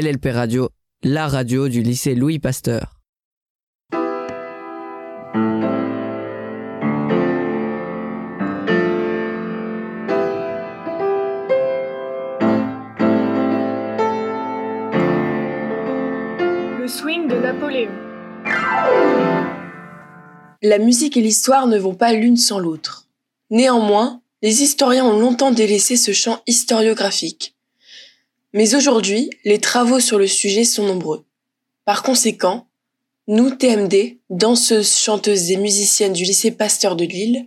LLP Radio, la radio du lycée Louis Pasteur. Le swing de Napoléon. La musique et l'histoire ne vont pas l'une sans l'autre. Néanmoins, les historiens ont longtemps délaissé ce champ historiographique. Mais aujourd'hui, les travaux sur le sujet sont nombreux. Par conséquent, nous, TMD, danseuses, chanteuses et musiciennes du lycée Pasteur de Lille,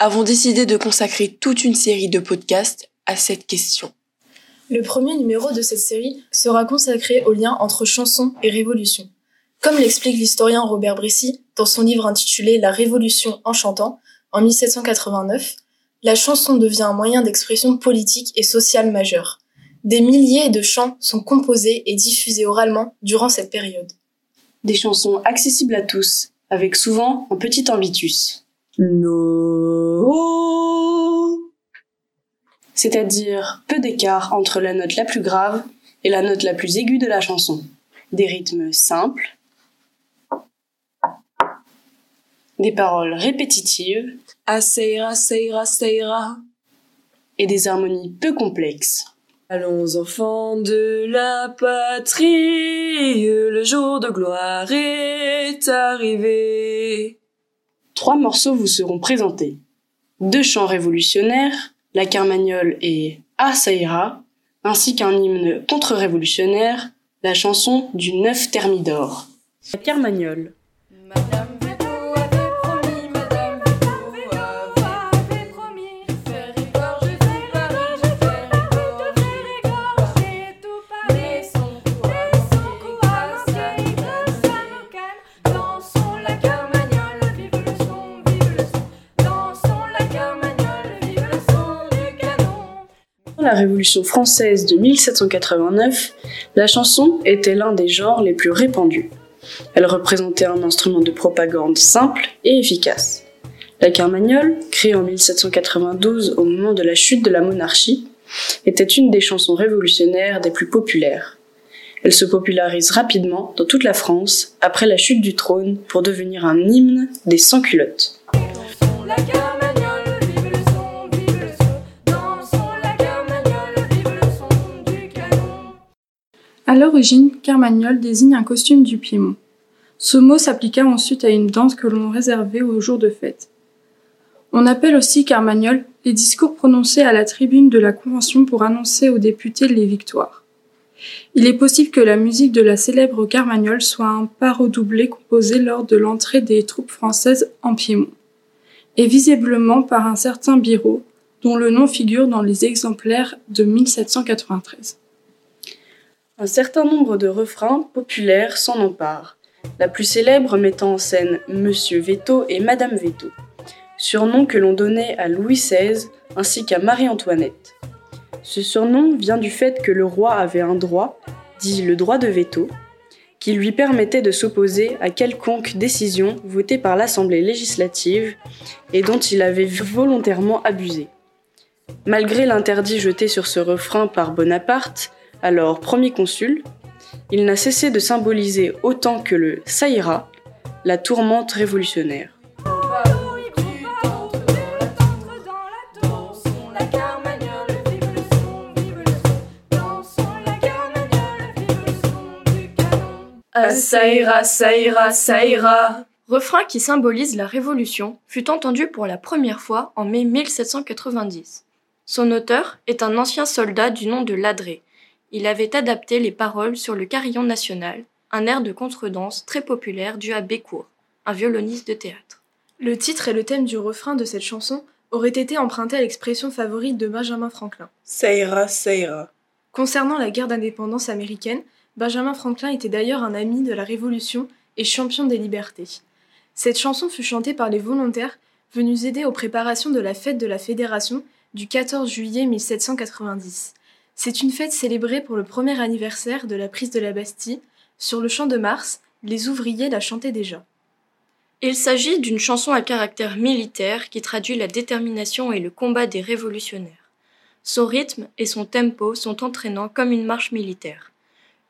avons décidé de consacrer toute une série de podcasts à cette question. Le premier numéro de cette série sera consacré au lien entre chanson et révolution. Comme l'explique l'historien Robert Brissy dans son livre intitulé La Révolution en chantant, en 1789, la chanson devient un moyen d'expression politique et sociale majeur. Des milliers de chants sont composés et diffusés oralement durant cette période. Des chansons accessibles à tous, avec souvent un petit ambitus. No. C'est-à-dire peu d'écart entre la note la plus grave et la note la plus aiguë de la chanson. Des rythmes simples, des paroles répétitives, Asseira, seira, seira. et des harmonies peu complexes. Allons enfants de la patrie, le jour de gloire est arrivé. Trois morceaux vous seront présentés. Deux chants révolutionnaires, la Carmagnole et Ah ça ira, ainsi qu'un hymne contre-révolutionnaire, la chanson du neuf Thermidor. La Carmagnole. La Révolution française de 1789, la chanson était l'un des genres les plus répandus. Elle représentait un instrument de propagande simple et efficace. La carmagnole, créée en 1792 au moment de la chute de la monarchie, était une des chansons révolutionnaires des plus populaires. Elle se popularise rapidement dans toute la France après la chute du trône pour devenir un hymne des sans-culottes. À l'origine, carmagnole désigne un costume du Piémont. Ce mot s'appliqua ensuite à une danse que l'on réservait aux jours de fête. On appelle aussi carmagnole les discours prononcés à la tribune de la Convention pour annoncer aux députés les victoires. Il est possible que la musique de la célèbre carmagnole soit un pas redoublé composé lors de l'entrée des troupes françaises en Piémont, et visiblement par un certain Biraud, dont le nom figure dans les exemplaires de 1793. Un certain nombre de refrains populaires s'en emparent, la plus célèbre mettant en scène Monsieur Veto et Madame Veto, surnom que l'on donnait à Louis XVI ainsi qu'à Marie-Antoinette. Ce surnom vient du fait que le roi avait un droit, dit le droit de veto, qui lui permettait de s'opposer à quelconque décision votée par l'Assemblée législative et dont il avait volontairement abusé. Malgré l'interdit jeté sur ce refrain par Bonaparte, alors premier consul, il n'a cessé de symboliser autant que le ça ira, la tourmente révolutionnaire. Canon. Ah, ça ira, ça ira, ça ira. refrain qui symbolise la Révolution, fut entendu pour la première fois en mai 1790. Son auteur est un ancien soldat du nom de Ladré. Il avait adapté les paroles sur le carillon national, un air de contredanse très populaire dû à Bécourt, un violoniste de théâtre. Le titre et le thème du refrain de cette chanson auraient été empruntés à l'expression favorite de Benjamin Franklin. Ça ira, ça ira. Concernant la guerre d'indépendance américaine, Benjamin Franklin était d'ailleurs un ami de la Révolution et champion des libertés. Cette chanson fut chantée par les volontaires venus aider aux préparations de la fête de la Fédération du 14 juillet 1790. C'est une fête célébrée pour le premier anniversaire de la prise de la Bastille. Sur le champ de Mars, les ouvriers la chantaient déjà. Il s'agit d'une chanson à caractère militaire qui traduit la détermination et le combat des révolutionnaires. Son rythme et son tempo sont entraînants comme une marche militaire.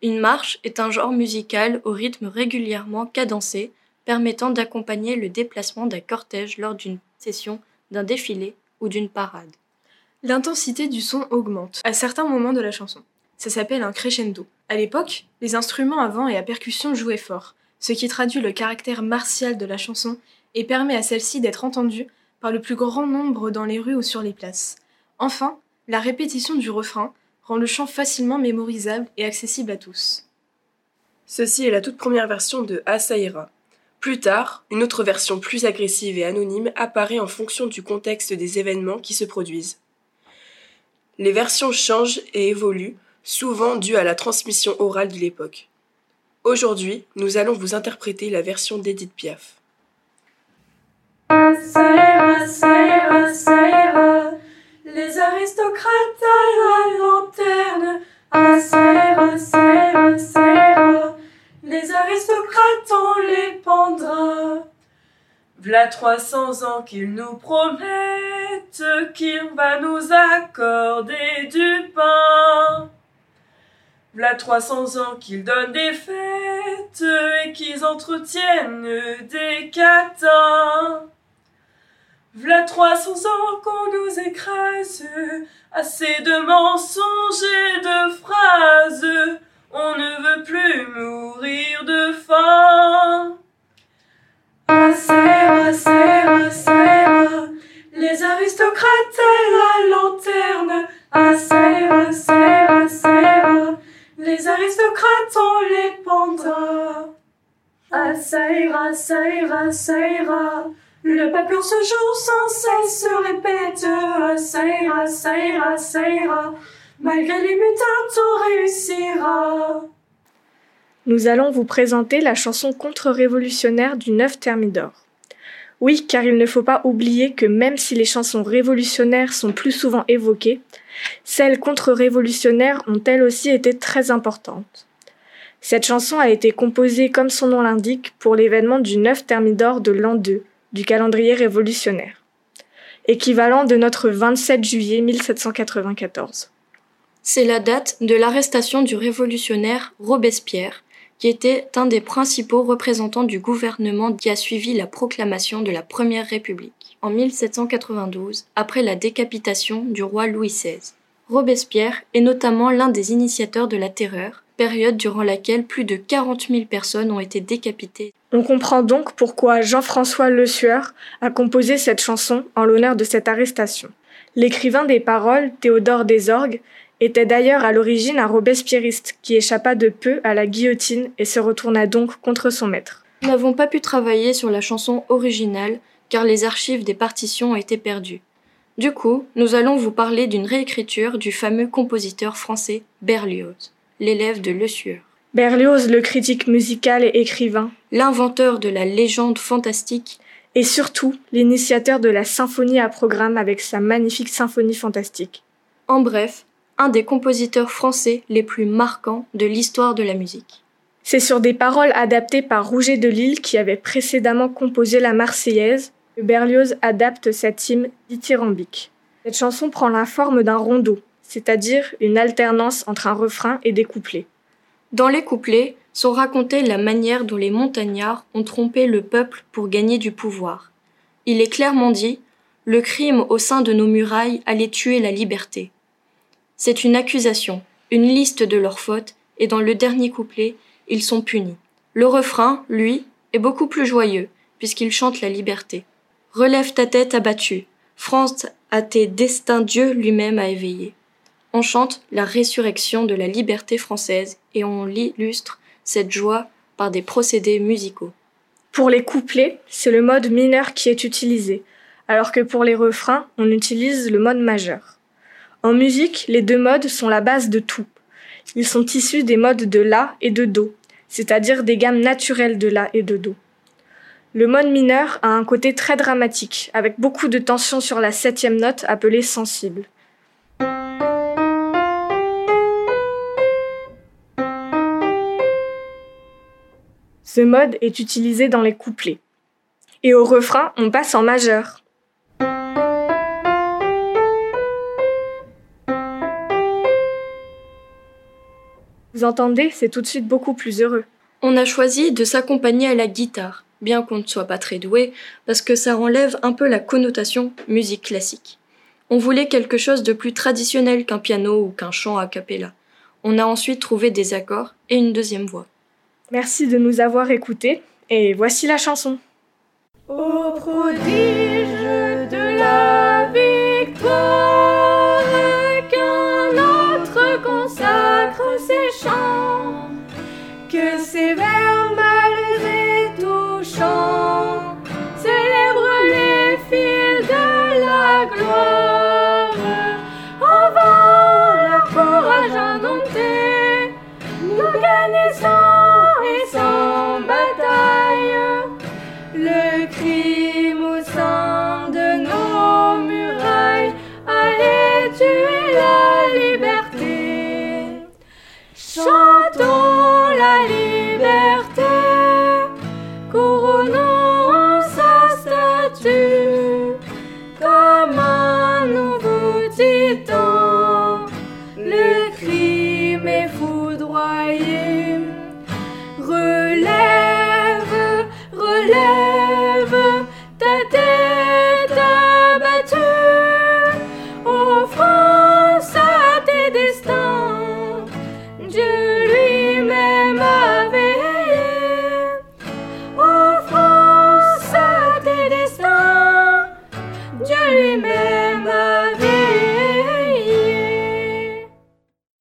Une marche est un genre musical au rythme régulièrement cadencé, permettant d'accompagner le déplacement d'un cortège lors d'une session, d'un défilé ou d'une parade. L'intensité du son augmente à certains moments de la chanson. Ça s'appelle un crescendo. À l'époque, les instruments à vent et à percussion jouaient fort, ce qui traduit le caractère martial de la chanson et permet à celle-ci d'être entendue par le plus grand nombre dans les rues ou sur les places. Enfin, la répétition du refrain rend le chant facilement mémorisable et accessible à tous. Ceci est la toute première version de Asaira. Plus tard, une autre version plus agressive et anonyme apparaît en fonction du contexte des événements qui se produisent. Les versions changent et évoluent, souvent dues à la transmission orale de l'époque. Aujourd'hui, nous allons vous interpréter la version d'Edith Piaf. Saïra, Saïra, Saïra, les aristocrates à la lanterne. Ah, Saïra, Saïra, Saïra, les aristocrates on les pendra. V'là 300 ans qu'il nous promette qu'il va nous accorder du pain. V'là 300 ans qu'ils donnent des fêtes et qu'ils entretiennent des catins. V'là 300 ans qu'on nous écrase, assez de mensonges et de phrases, on ne veut plus mourir de Saïra, Saïra, le peuple en ce jour sans cesse se répète. Saïra, Saïra, malgré les mutins tout réussira. Nous allons vous présenter la chanson contre-révolutionnaire du 9 Thermidor. Oui, car il ne faut pas oublier que même si les chansons révolutionnaires sont plus souvent évoquées, celles contre-révolutionnaires ont elles aussi été très importantes. Cette chanson a été composée, comme son nom l'indique, pour l'événement du 9 Thermidor de l'an 2, du calendrier révolutionnaire, équivalent de notre 27 juillet 1794. C'est la date de l'arrestation du révolutionnaire Robespierre, qui était un des principaux représentants du gouvernement qui a suivi la proclamation de la Première République en 1792, après la décapitation du roi Louis XVI. Robespierre est notamment l'un des initiateurs de la Terreur, période durant laquelle plus de 40 000 personnes ont été décapitées. On comprend donc pourquoi Jean-François Le Sueur a composé cette chanson en l'honneur de cette arrestation. L'écrivain des paroles, Théodore Desorgues, était d'ailleurs à l'origine un robespierriste qui échappa de peu à la guillotine et se retourna donc contre son maître. Nous n'avons pas pu travailler sur la chanson originale car les archives des partitions ont été perdues. Du coup, nous allons vous parler d'une réécriture du fameux compositeur français Berlioz, l'élève de Le Sueur. Berlioz, le critique musical et écrivain, L'inventeur de la légende fantastique, et surtout l'initiateur de la symphonie à programme avec sa magnifique symphonie fantastique. en bref, un des compositeurs français les plus marquants de l'histoire de la musique. C'est sur des paroles adaptées par Rouget de Lille qui avait précédemment composé la Marseillaise que Berlioz adapte cette hymne dithyrambique. Cette chanson prend la forme d'un rondeau, c'est-à-dire une alternance entre un refrain et des couplets. Dans les couplets sont racontées la manière dont les montagnards ont trompé le peuple pour gagner du pouvoir. Il est clairement dit le crime au sein de nos murailles allait tuer la liberté. C'est une accusation, une liste de leurs fautes, et dans le dernier couplet, ils sont punis. Le refrain, lui, est beaucoup plus joyeux, puisqu'il chante la liberté. Relève ta tête abattue. France, à tes destins Dieu lui-même a éveillé. On chante la résurrection de la liberté française et on illustre cette joie par des procédés musicaux. Pour les couplets, c'est le mode mineur qui est utilisé, alors que pour les refrains, on utilise le mode majeur. En musique, les deux modes sont la base de tout. Ils sont issus des modes de La et de Do, c'est-à-dire des gammes naturelles de La et de Do. Le mode mineur a un côté très dramatique, avec beaucoup de tension sur la septième note appelée sensible. Ce mode est utilisé dans les couplets. Et au refrain, on passe en majeur. Vous entendez, c'est tout de suite beaucoup plus heureux. On a choisi de s'accompagner à la guitare, bien qu'on ne soit pas très doué, parce que ça enlève un peu la connotation musique classique. On voulait quelque chose de plus traditionnel qu'un piano ou qu'un chant a cappella. On a ensuite trouvé des accords et une deuxième voix. Merci de nous avoir écoutés et voici la chanson. Au prodige de la victoire. So.